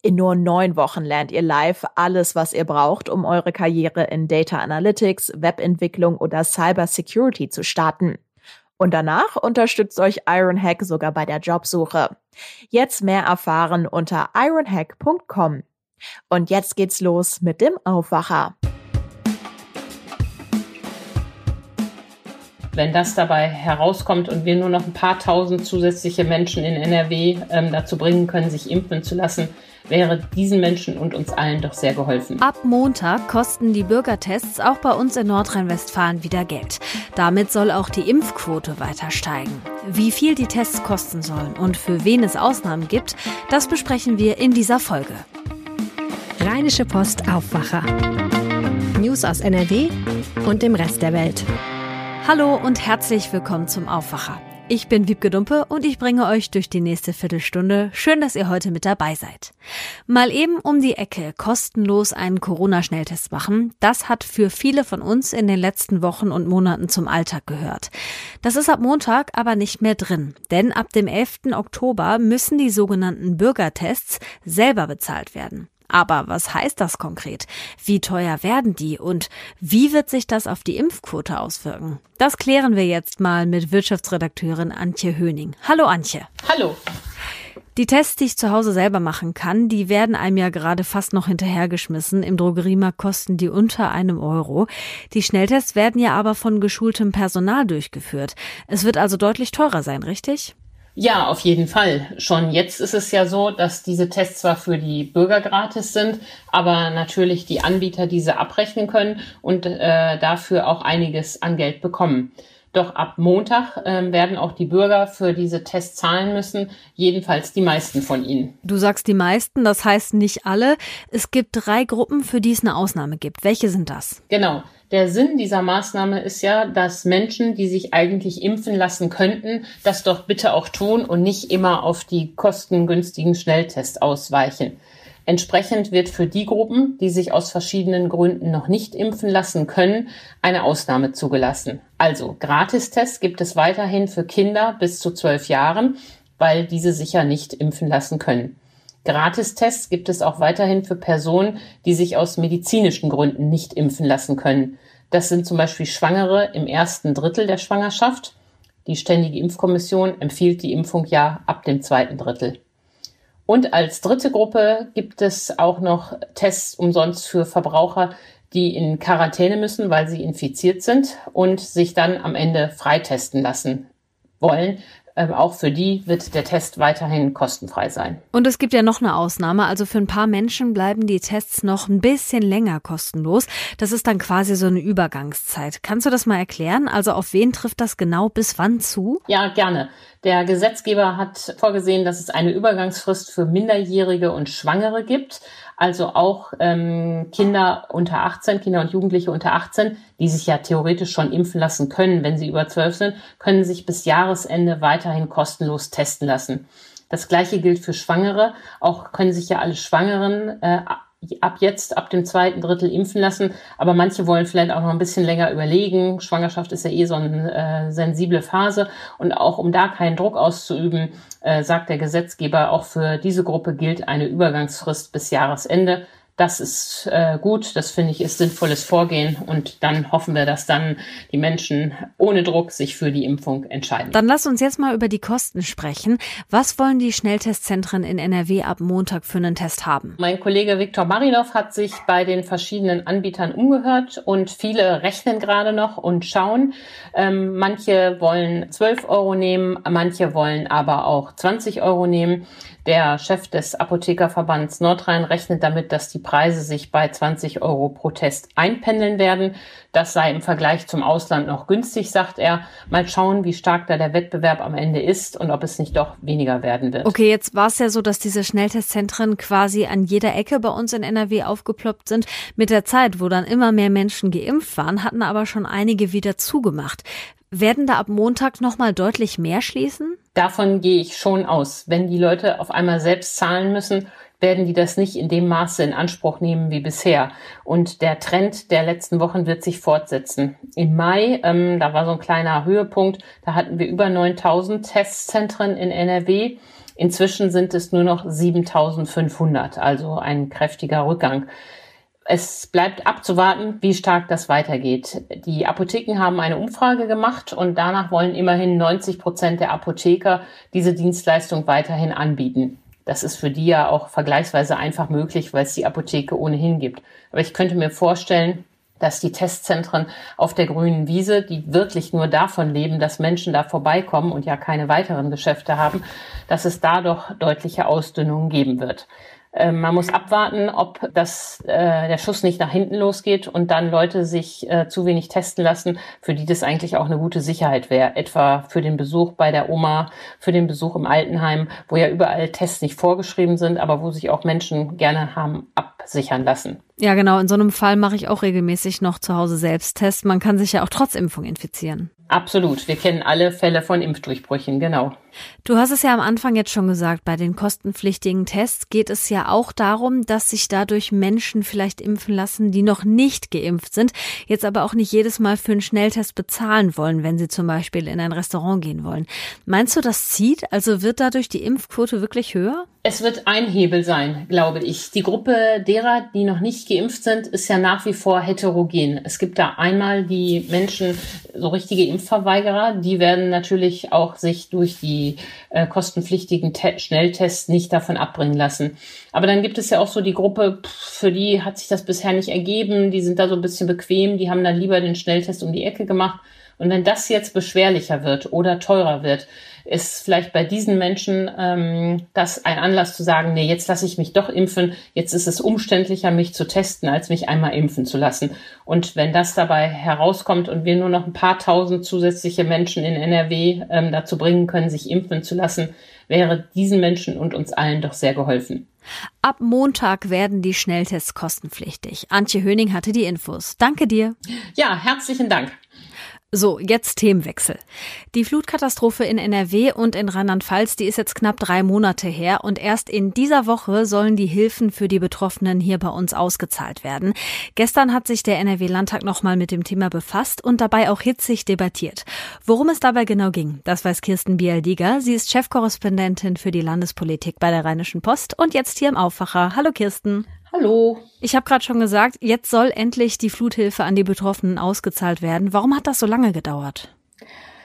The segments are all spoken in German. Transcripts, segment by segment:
In nur neun Wochen lernt ihr live alles, was ihr braucht, um eure Karriere in Data Analytics, Webentwicklung oder Cyber Security zu starten. Und danach unterstützt euch Ironhack sogar bei der Jobsuche. Jetzt mehr erfahren unter ironhack.com. Und jetzt geht's los mit dem Aufwacher. Wenn das dabei herauskommt und wir nur noch ein paar tausend zusätzliche Menschen in NRW ähm, dazu bringen können, sich impfen zu lassen, wäre diesen Menschen und uns allen doch sehr geholfen. Ab Montag kosten die Bürgertests auch bei uns in Nordrhein-Westfalen wieder Geld. Damit soll auch die Impfquote weiter steigen. Wie viel die Tests kosten sollen und für wen es Ausnahmen gibt, das besprechen wir in dieser Folge. Rheinische Post Aufwacher. News aus NRW und dem Rest der Welt. Hallo und herzlich willkommen zum Aufwacher. Ich bin Wiebke Dumpe und ich bringe euch durch die nächste Viertelstunde. Schön, dass ihr heute mit dabei seid. Mal eben um die Ecke kostenlos einen Corona-Schnelltest machen. Das hat für viele von uns in den letzten Wochen und Monaten zum Alltag gehört. Das ist ab Montag aber nicht mehr drin, denn ab dem 11. Oktober müssen die sogenannten Bürgertests selber bezahlt werden. Aber was heißt das konkret? Wie teuer werden die und wie wird sich das auf die Impfquote auswirken? Das klären wir jetzt mal mit Wirtschaftsredakteurin Antje Höning. Hallo Antje. Hallo. Die Tests, die ich zu Hause selber machen kann, die werden einem ja gerade fast noch hinterhergeschmissen. Im Drogeriemarkt kosten die unter einem Euro. Die Schnelltests werden ja aber von geschultem Personal durchgeführt. Es wird also deutlich teurer sein, richtig? Ja, auf jeden Fall. Schon jetzt ist es ja so, dass diese Tests zwar für die Bürger gratis sind, aber natürlich die Anbieter diese abrechnen können und äh, dafür auch einiges an Geld bekommen. Doch ab Montag äh, werden auch die Bürger für diese Tests zahlen müssen, jedenfalls die meisten von ihnen. Du sagst die meisten, das heißt nicht alle. Es gibt drei Gruppen, für die es eine Ausnahme gibt. Welche sind das? Genau. Der Sinn dieser Maßnahme ist ja, dass Menschen, die sich eigentlich impfen lassen könnten, das doch bitte auch tun und nicht immer auf die kostengünstigen Schnelltests ausweichen. Entsprechend wird für die Gruppen, die sich aus verschiedenen Gründen noch nicht impfen lassen können, eine Ausnahme zugelassen. Also Gratistests gibt es weiterhin für Kinder bis zu zwölf Jahren, weil diese sicher nicht impfen lassen können. Gratistests gibt es auch weiterhin für Personen, die sich aus medizinischen Gründen nicht impfen lassen können. Das sind zum Beispiel Schwangere im ersten Drittel der Schwangerschaft. Die Ständige Impfkommission empfiehlt die Impfung ja ab dem zweiten Drittel. Und als dritte Gruppe gibt es auch noch Tests umsonst für Verbraucher, die in Quarantäne müssen, weil sie infiziert sind und sich dann am Ende freitesten lassen wollen, ähm, auch für die wird der Test weiterhin kostenfrei sein. Und es gibt ja noch eine Ausnahme. Also für ein paar Menschen bleiben die Tests noch ein bisschen länger kostenlos. Das ist dann quasi so eine Übergangszeit. Kannst du das mal erklären? Also auf wen trifft das genau bis wann zu? Ja, gerne. Der Gesetzgeber hat vorgesehen, dass es eine Übergangsfrist für Minderjährige und Schwangere gibt also auch ähm, Kinder unter 18, Kinder und Jugendliche unter 18, die sich ja theoretisch schon impfen lassen können, wenn sie über 12 sind, können sich bis Jahresende weiterhin kostenlos testen lassen. Das gleiche gilt für Schwangere. Auch können sich ja alle Schwangeren äh, ab jetzt, ab dem zweiten Drittel impfen lassen. Aber manche wollen vielleicht auch noch ein bisschen länger überlegen. Schwangerschaft ist ja eh so eine äh, sensible Phase. Und auch um da keinen Druck auszuüben, äh, sagt der Gesetzgeber, auch für diese Gruppe gilt eine Übergangsfrist bis Jahresende. Das ist äh, gut, das finde ich ist sinnvolles Vorgehen und dann hoffen wir, dass dann die Menschen ohne Druck sich für die Impfung entscheiden. Dann lass uns jetzt mal über die Kosten sprechen. Was wollen die Schnelltestzentren in NRW ab Montag für einen Test haben? Mein Kollege Viktor Marinov hat sich bei den verschiedenen Anbietern umgehört und viele rechnen gerade noch und schauen. Ähm, manche wollen 12 Euro nehmen, manche wollen aber auch 20 Euro nehmen. Der Chef des Apothekerverbands Nordrhein rechnet damit, dass die Preise sich bei 20 Euro pro Test einpendeln werden. Das sei im Vergleich zum Ausland noch günstig, sagt er. Mal schauen, wie stark da der Wettbewerb am Ende ist und ob es nicht doch weniger werden wird. Okay, jetzt war es ja so, dass diese Schnelltestzentren quasi an jeder Ecke bei uns in NRW aufgeploppt sind. Mit der Zeit, wo dann immer mehr Menschen geimpft waren, hatten aber schon einige wieder zugemacht. Werden da ab Montag nochmal deutlich mehr schließen? Davon gehe ich schon aus. Wenn die Leute auf einmal selbst zahlen müssen, werden die das nicht in dem Maße in Anspruch nehmen wie bisher. Und der Trend der letzten Wochen wird sich fortsetzen. Im Mai, ähm, da war so ein kleiner Höhepunkt, da hatten wir über 9000 Testzentren in NRW. Inzwischen sind es nur noch 7500, also ein kräftiger Rückgang. Es bleibt abzuwarten, wie stark das weitergeht. Die Apotheken haben eine Umfrage gemacht und danach wollen immerhin 90 Prozent der Apotheker diese Dienstleistung weiterhin anbieten. Das ist für die ja auch vergleichsweise einfach möglich, weil es die Apotheke ohnehin gibt. Aber ich könnte mir vorstellen, dass die Testzentren auf der grünen Wiese, die wirklich nur davon leben, dass Menschen da vorbeikommen und ja keine weiteren Geschäfte haben, dass es da doch deutliche Ausdünnungen geben wird. Ähm, man muss abwarten, ob das, äh, der Schuss nicht nach hinten losgeht und dann Leute sich äh, zu wenig testen lassen, für die das eigentlich auch eine gute Sicherheit wäre. Etwa für den Besuch bei der Oma, für den Besuch im Altenheim, wo ja überall Tests nicht vorgeschrieben sind, aber wo sich auch Menschen gerne haben absichern lassen. Ja, genau. In so einem Fall mache ich auch regelmäßig noch zu Hause Selbsttest. Man kann sich ja auch trotz Impfung infizieren. Absolut. Wir kennen alle Fälle von Impfdurchbrüchen, genau. Du hast es ja am Anfang jetzt schon gesagt, bei den kostenpflichtigen Tests geht es ja auch darum, dass sich dadurch Menschen vielleicht impfen lassen, die noch nicht geimpft sind, jetzt aber auch nicht jedes Mal für einen Schnelltest bezahlen wollen, wenn sie zum Beispiel in ein Restaurant gehen wollen. Meinst du, das zieht? Also wird dadurch die Impfquote wirklich höher? Es wird ein Hebel sein, glaube ich. Die Gruppe derer, die noch nicht geimpft sind, ist ja nach wie vor heterogen. Es gibt da einmal die Menschen, so richtige Impfverweigerer, die werden natürlich auch sich durch die äh, kostenpflichtigen Te Schnelltests nicht davon abbringen lassen. Aber dann gibt es ja auch so die Gruppe, für die hat sich das bisher nicht ergeben, die sind da so ein bisschen bequem, die haben dann lieber den Schnelltest um die Ecke gemacht. Und wenn das jetzt beschwerlicher wird oder teurer wird, ist vielleicht bei diesen Menschen ähm, das ein Anlass zu sagen, nee, jetzt lasse ich mich doch impfen, jetzt ist es umständlicher, mich zu testen, als mich einmal impfen zu lassen. Und wenn das dabei herauskommt und wir nur noch ein paar tausend zusätzliche Menschen in NRW ähm, dazu bringen können, sich impfen zu lassen, wäre diesen Menschen und uns allen doch sehr geholfen. Ab Montag werden die Schnelltests kostenpflichtig. Antje Höning hatte die Infos. Danke dir. Ja, herzlichen Dank. So, jetzt Themenwechsel. Die Flutkatastrophe in NRW und in Rheinland-Pfalz, die ist jetzt knapp drei Monate her und erst in dieser Woche sollen die Hilfen für die Betroffenen hier bei uns ausgezahlt werden. Gestern hat sich der NRW-Landtag nochmal mit dem Thema befasst und dabei auch hitzig debattiert. Worum es dabei genau ging, das weiß Kirsten Bialdiger. Sie ist Chefkorrespondentin für die Landespolitik bei der Rheinischen Post und jetzt hier im Aufwacher. Hallo Kirsten. Hallo. Ich habe gerade schon gesagt, jetzt soll endlich die Fluthilfe an die Betroffenen ausgezahlt werden. Warum hat das so lange gedauert?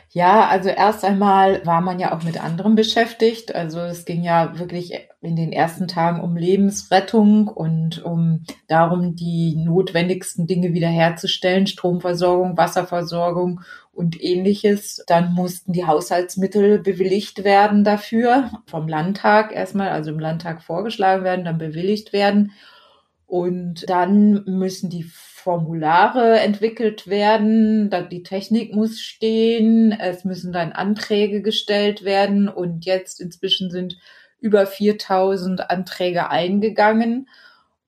Ja, also erst einmal war man ja auch mit anderem beschäftigt. Also es ging ja wirklich in den ersten Tagen um Lebensrettung und um darum, die notwendigsten Dinge wiederherzustellen, Stromversorgung, Wasserversorgung und ähnliches. Dann mussten die Haushaltsmittel bewilligt werden dafür, vom Landtag erstmal, also im Landtag vorgeschlagen werden, dann bewilligt werden. Und dann müssen die Formulare entwickelt werden, die Technik muss stehen, es müssen dann Anträge gestellt werden und jetzt inzwischen sind über 4000 Anträge eingegangen.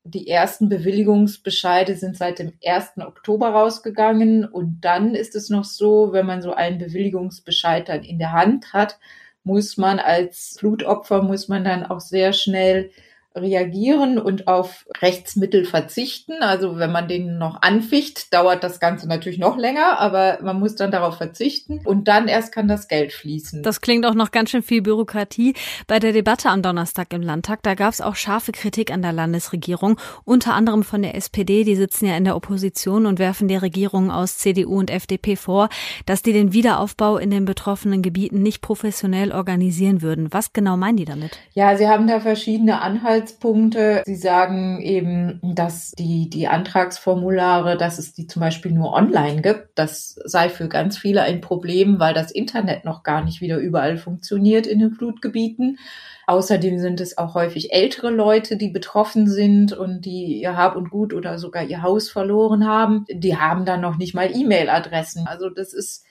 Die ersten Bewilligungsbescheide sind seit dem 1. Oktober rausgegangen und dann ist es noch so, wenn man so einen Bewilligungsbescheid dann in der Hand hat, muss man als Flutopfer, muss man dann auch sehr schnell reagieren und auf Rechtsmittel verzichten. Also wenn man den noch anficht, dauert das Ganze natürlich noch länger, aber man muss dann darauf verzichten und dann erst kann das Geld fließen. Das klingt auch noch ganz schön viel Bürokratie. Bei der Debatte am Donnerstag im Landtag, da gab es auch scharfe Kritik an der Landesregierung, unter anderem von der SPD, die sitzen ja in der Opposition und werfen der Regierung aus CDU und FDP vor, dass die den Wiederaufbau in den betroffenen Gebieten nicht professionell organisieren würden. Was genau meinen die damit? Ja, sie haben da verschiedene Anhalte Anhaltspunkte. Sie sagen eben, dass die, die Antragsformulare, dass es die zum Beispiel nur online gibt. Das sei für ganz viele ein Problem, weil das Internet noch gar nicht wieder überall funktioniert in den Flutgebieten. Außerdem sind es auch häufig ältere Leute, die betroffen sind und die ihr Hab und Gut oder sogar ihr Haus verloren haben. Die haben dann noch nicht mal E-Mail-Adressen. Also das ist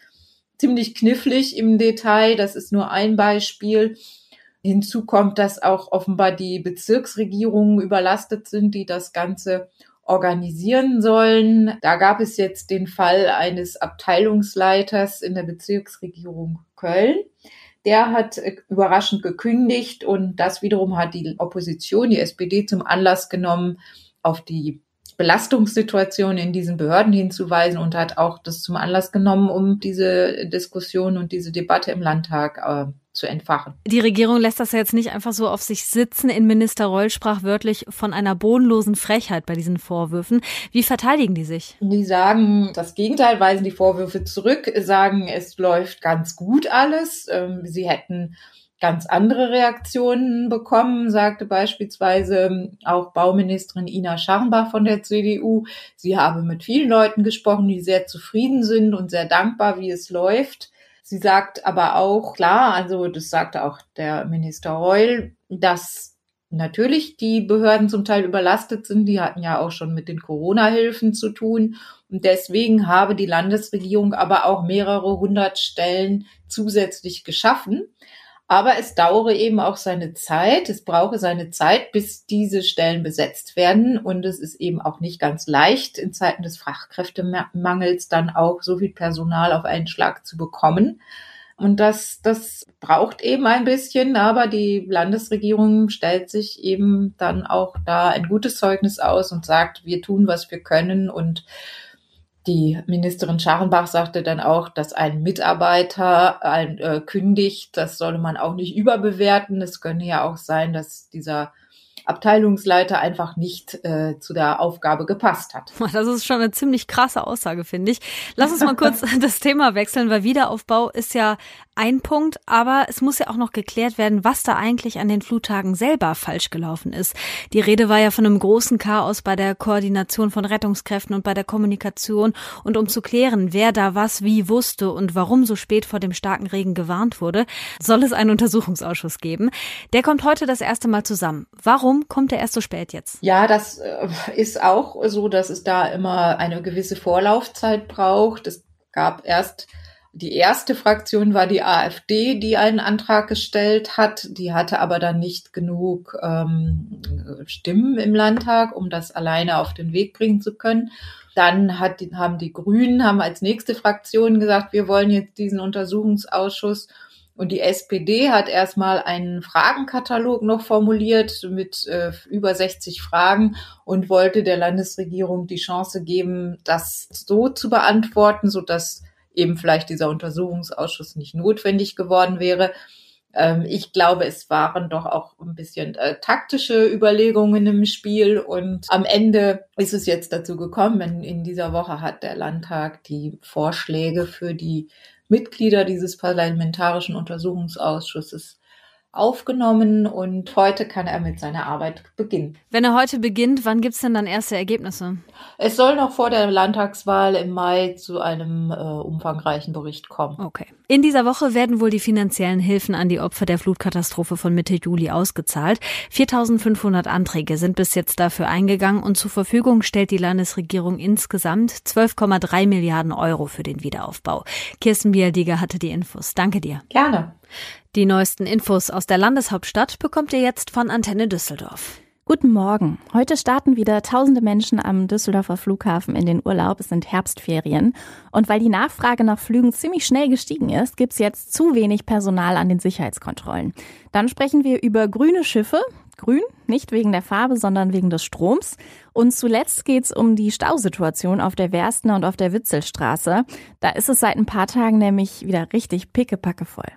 ziemlich knifflig im Detail. Das ist nur ein Beispiel. Hinzu kommt, dass auch offenbar die Bezirksregierungen überlastet sind, die das Ganze organisieren sollen. Da gab es jetzt den Fall eines Abteilungsleiters in der Bezirksregierung Köln. Der hat äh, überraschend gekündigt und das wiederum hat die Opposition, die SPD, zum Anlass genommen, auf die Belastungssituation in diesen Behörden hinzuweisen und hat auch das zum Anlass genommen, um diese Diskussion und diese Debatte im Landtag äh, zu entfachen. Die Regierung lässt das ja jetzt nicht einfach so auf sich sitzen. Innenminister Reul sprach wörtlich von einer bodenlosen Frechheit bei diesen Vorwürfen. Wie verteidigen die sich? Die sagen das Gegenteil, weisen die Vorwürfe zurück, sagen, es läuft ganz gut alles. Ähm, sie hätten ganz andere Reaktionen bekommen, sagte beispielsweise auch Bauministerin Ina Scharnbach von der CDU. Sie habe mit vielen Leuten gesprochen, die sehr zufrieden sind und sehr dankbar, wie es läuft. Sie sagt aber auch, klar, also das sagte auch der Minister Reul, dass natürlich die Behörden zum Teil überlastet sind. Die hatten ja auch schon mit den Corona-Hilfen zu tun. Und deswegen habe die Landesregierung aber auch mehrere hundert Stellen zusätzlich geschaffen. Aber es dauere eben auch seine Zeit. Es brauche seine Zeit, bis diese Stellen besetzt werden. Und es ist eben auch nicht ganz leicht, in Zeiten des Fachkräftemangels dann auch so viel Personal auf einen Schlag zu bekommen. Und das, das braucht eben ein bisschen, aber die Landesregierung stellt sich eben dann auch da ein gutes Zeugnis aus und sagt, wir tun, was wir können und die Ministerin Scharrenbach sagte dann auch, dass ein Mitarbeiter ein, äh, kündigt, das solle man auch nicht überbewerten. Es könne ja auch sein, dass dieser Abteilungsleiter einfach nicht äh, zu der Aufgabe gepasst hat. Das ist schon eine ziemlich krasse Aussage, finde ich. Lass uns mal kurz das Thema wechseln, weil Wiederaufbau ist ja ein Punkt, aber es muss ja auch noch geklärt werden, was da eigentlich an den Fluttagen selber falsch gelaufen ist. Die Rede war ja von einem großen Chaos bei der Koordination von Rettungskräften und bei der Kommunikation und um zu klären, wer da was wie wusste und warum so spät vor dem starken Regen gewarnt wurde, soll es einen Untersuchungsausschuss geben. Der kommt heute das erste Mal zusammen. Warum kommt er erst so spät jetzt? Ja, das äh, ist auch so, dass es da immer eine gewisse Vorlaufzeit braucht. Es gab erst die erste Fraktion war die AfD, die einen Antrag gestellt hat. Die hatte aber dann nicht genug ähm, Stimmen im Landtag, um das alleine auf den Weg bringen zu können. Dann hat, haben die Grünen haben als nächste Fraktion gesagt, wir wollen jetzt diesen Untersuchungsausschuss. Und die SPD hat erstmal einen Fragenkatalog noch formuliert mit äh, über 60 Fragen und wollte der Landesregierung die Chance geben, das so zu beantworten, so dass eben vielleicht dieser Untersuchungsausschuss nicht notwendig geworden wäre. Ähm, ich glaube, es waren doch auch ein bisschen äh, taktische Überlegungen im Spiel und am Ende ist es jetzt dazu gekommen, in, in dieser Woche hat der Landtag die Vorschläge für die Mitglieder dieses parlamentarischen Untersuchungsausschusses aufgenommen und heute kann er mit seiner Arbeit beginnen. Wenn er heute beginnt, wann gibt's denn dann erste Ergebnisse? Es soll noch vor der Landtagswahl im Mai zu einem äh, umfangreichen Bericht kommen. Okay. In dieser Woche werden wohl die finanziellen Hilfen an die Opfer der Flutkatastrophe von Mitte Juli ausgezahlt. 4500 Anträge sind bis jetzt dafür eingegangen und zur Verfügung stellt die Landesregierung insgesamt 12,3 Milliarden Euro für den Wiederaufbau. Kirsten Bialdiger hatte die Infos. Danke dir. Gerne. Die neuesten Infos aus der Landeshauptstadt bekommt ihr jetzt von Antenne Düsseldorf. Guten Morgen. Heute starten wieder tausende Menschen am Düsseldorfer Flughafen in den Urlaub. Es sind Herbstferien. Und weil die Nachfrage nach Flügen ziemlich schnell gestiegen ist, gibt's jetzt zu wenig Personal an den Sicherheitskontrollen. Dann sprechen wir über grüne Schiffe. Grün, nicht wegen der Farbe, sondern wegen des Stroms. Und zuletzt geht's um die Stausituation auf der Werstner und auf der Witzelstraße. Da ist es seit ein paar Tagen nämlich wieder richtig pickepacke voll.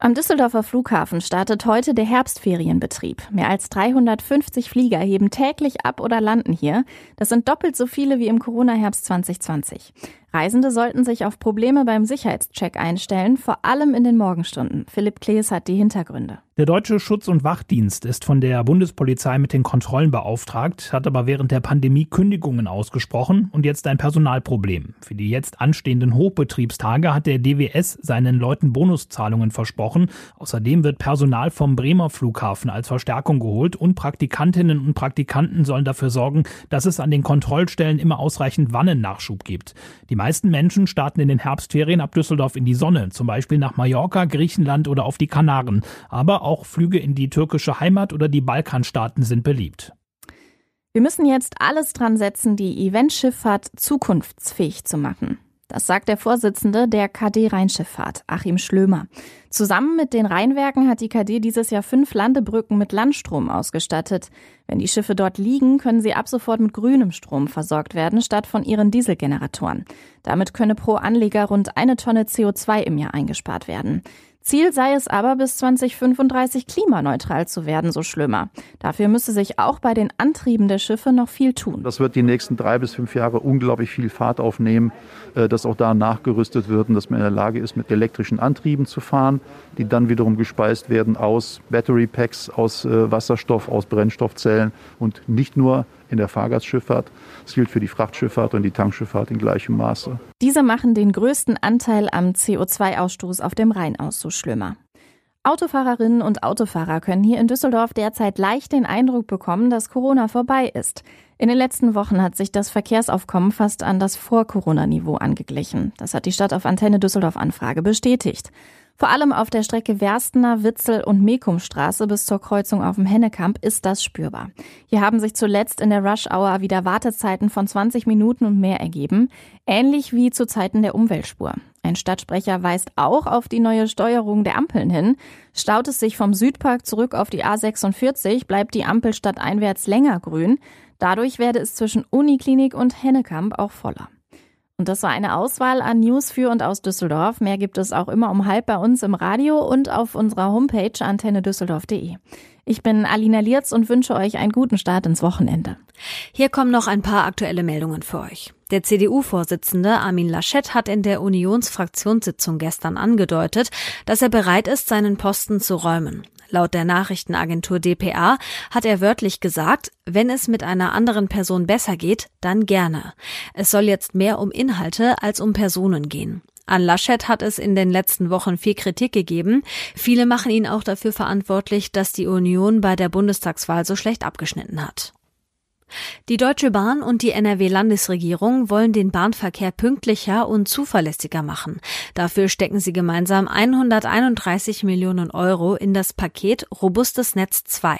Am Düsseldorfer Flughafen startet heute der Herbstferienbetrieb. Mehr als 350 Flieger heben täglich ab oder landen hier. Das sind doppelt so viele wie im Corona-Herbst 2020. Reisende sollten sich auf Probleme beim Sicherheitscheck einstellen, vor allem in den Morgenstunden. Philipp Klees hat die Hintergründe. Der Deutsche Schutz- und Wachdienst ist von der Bundespolizei mit den Kontrollen beauftragt, hat aber während der Pandemie Kündigungen ausgesprochen und jetzt ein Personalproblem. Für die jetzt anstehenden Hochbetriebstage hat der DWS seinen Leuten Bonuszahlungen versprochen. Außerdem wird Personal vom Bremer Flughafen als Verstärkung geholt und Praktikantinnen und Praktikanten sollen dafür sorgen, dass es an den Kontrollstellen immer ausreichend Wannennachschub gibt. Die meisten Menschen starten in den Herbstferien ab Düsseldorf in die Sonne, zum Beispiel nach Mallorca, Griechenland oder auf die Kanaren. Aber auch Flüge in die türkische Heimat oder die Balkanstaaten sind beliebt. Wir müssen jetzt alles dran setzen, die Eventschifffahrt zukunftsfähig zu machen. Das sagt der Vorsitzende der KD Rheinschifffahrt, Achim Schlömer. Zusammen mit den Rheinwerken hat die KD dieses Jahr fünf Landebrücken mit Landstrom ausgestattet. Wenn die Schiffe dort liegen, können sie ab sofort mit grünem Strom versorgt werden, statt von ihren Dieselgeneratoren. Damit könne pro Anleger rund eine Tonne CO2 im Jahr eingespart werden. Ziel sei es aber, bis 2035 klimaneutral zu werden, so Schlömer. Dafür müsse sich auch bei den Antrieben der Schiffe noch viel tun. Das wird die nächsten drei bis fünf Jahre unglaublich viel Fahrt aufnehmen, äh, dass auch da nachgerüstet wird und dass man in der Lage ist, mit elektrischen Antrieben zu fahren, die dann wiederum gespeist werden aus Battery Packs, aus äh, Wasserstoff, aus Brennstoffzellen und nicht nur in der Fahrgastschifffahrt. Das gilt für die Frachtschifffahrt und die Tankschifffahrt in gleichem Maße. Diese machen den größten Anteil am CO2-Ausstoß auf dem Rhein aus, so Schlömer. Autofahrerinnen und Autofahrer können hier in Düsseldorf derzeit leicht den Eindruck bekommen, dass Corona vorbei ist. In den letzten Wochen hat sich das Verkehrsaufkommen fast an das Vor-Corona-Niveau angeglichen. Das hat die Stadt auf Antenne Düsseldorf Anfrage bestätigt. Vor allem auf der Strecke Werstener, Witzel und Mekumstraße bis zur Kreuzung auf dem Hennekamp ist das spürbar. Hier haben sich zuletzt in der Rush Hour wieder Wartezeiten von 20 Minuten und mehr ergeben, ähnlich wie zu Zeiten der Umweltspur. Ein Stadtsprecher weist auch auf die neue Steuerung der Ampeln hin. Staut es sich vom Südpark zurück auf die A46, bleibt die Ampel stadteinwärts länger grün. Dadurch werde es zwischen Uniklinik und Hennekamp auch voller. Und das war eine Auswahl an News für und aus Düsseldorf. Mehr gibt es auch immer um halb bei uns im Radio und auf unserer Homepage antennedüsseldorf.de. Ich bin Alina Lierz und wünsche euch einen guten Start ins Wochenende. Hier kommen noch ein paar aktuelle Meldungen für euch. Der CDU-Vorsitzende Armin Laschet hat in der Unionsfraktionssitzung gestern angedeutet, dass er bereit ist, seinen Posten zu räumen. Laut der Nachrichtenagentur dpa hat er wörtlich gesagt, wenn es mit einer anderen Person besser geht, dann gerne. Es soll jetzt mehr um Inhalte als um Personen gehen. An Laschet hat es in den letzten Wochen viel Kritik gegeben. Viele machen ihn auch dafür verantwortlich, dass die Union bei der Bundestagswahl so schlecht abgeschnitten hat. Die Deutsche Bahn und die NRW-Landesregierung wollen den Bahnverkehr pünktlicher und zuverlässiger machen. Dafür stecken sie gemeinsam 131 Millionen Euro in das Paket Robustes Netz 2.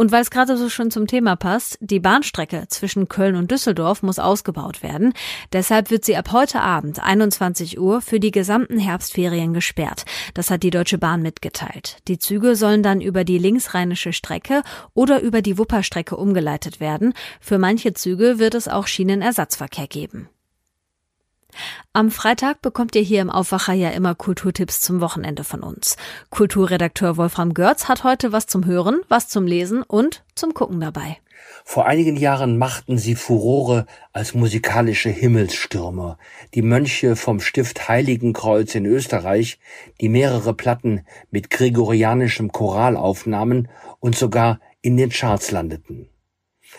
Und weil es gerade so schön zum Thema passt, die Bahnstrecke zwischen Köln und Düsseldorf muss ausgebaut werden. Deshalb wird sie ab heute Abend 21 Uhr für die gesamten Herbstferien gesperrt. Das hat die Deutsche Bahn mitgeteilt. Die Züge sollen dann über die linksrheinische Strecke oder über die Wupperstrecke umgeleitet werden. Für manche Züge wird es auch Schienenersatzverkehr geben. Am Freitag bekommt ihr hier im Aufwacher ja immer Kulturtipps zum Wochenende von uns. Kulturredakteur Wolfram Görz hat heute was zum Hören, was zum Lesen und zum Gucken dabei. Vor einigen Jahren machten sie Furore als musikalische Himmelsstürmer. Die Mönche vom Stift Heiligenkreuz in Österreich, die mehrere Platten mit gregorianischem Choral aufnahmen und sogar in den Charts landeten.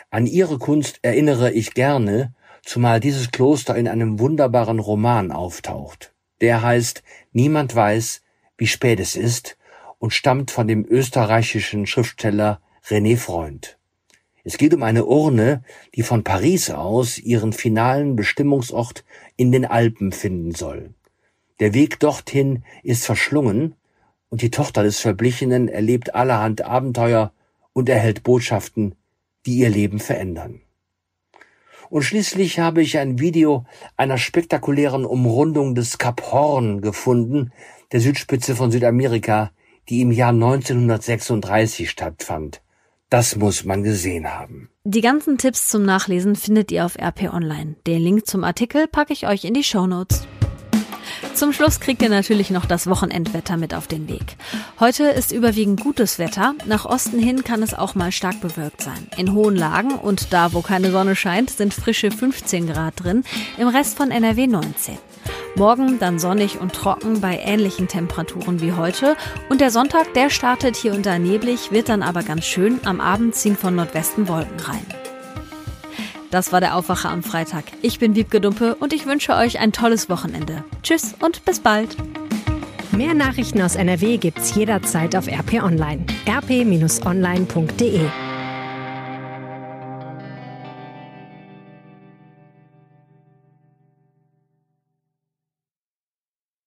An ihre Kunst erinnere ich gerne, zumal dieses Kloster in einem wunderbaren Roman auftaucht. Der heißt Niemand weiß, wie spät es ist und stammt von dem österreichischen Schriftsteller René Freund. Es geht um eine Urne, die von Paris aus ihren finalen Bestimmungsort in den Alpen finden soll. Der Weg dorthin ist verschlungen und die Tochter des Verblichenen erlebt allerhand Abenteuer und erhält Botschaften, die ihr Leben verändern. Und schließlich habe ich ein Video einer spektakulären Umrundung des Kap Horn gefunden, der Südspitze von Südamerika, die im Jahr 1936 stattfand. Das muss man gesehen haben. Die ganzen Tipps zum Nachlesen findet ihr auf RP Online. Den Link zum Artikel packe ich euch in die Show Notes. Zum Schluss kriegt ihr natürlich noch das Wochenendwetter mit auf den Weg. Heute ist überwiegend gutes Wetter. Nach Osten hin kann es auch mal stark bewölkt sein. In hohen Lagen und da, wo keine Sonne scheint, sind frische 15 Grad drin. Im Rest von NRW 19. Morgen dann sonnig und trocken bei ähnlichen Temperaturen wie heute. Und der Sonntag, der startet hier unter neblig, wird dann aber ganz schön. Am Abend ziehen von Nordwesten Wolken rein. Das war der Aufwacher am Freitag. Ich bin Wiebke Dumpe und ich wünsche euch ein tolles Wochenende. Tschüss und bis bald. Mehr Nachrichten aus NRW gibt's jederzeit auf RP Online. rp-online.de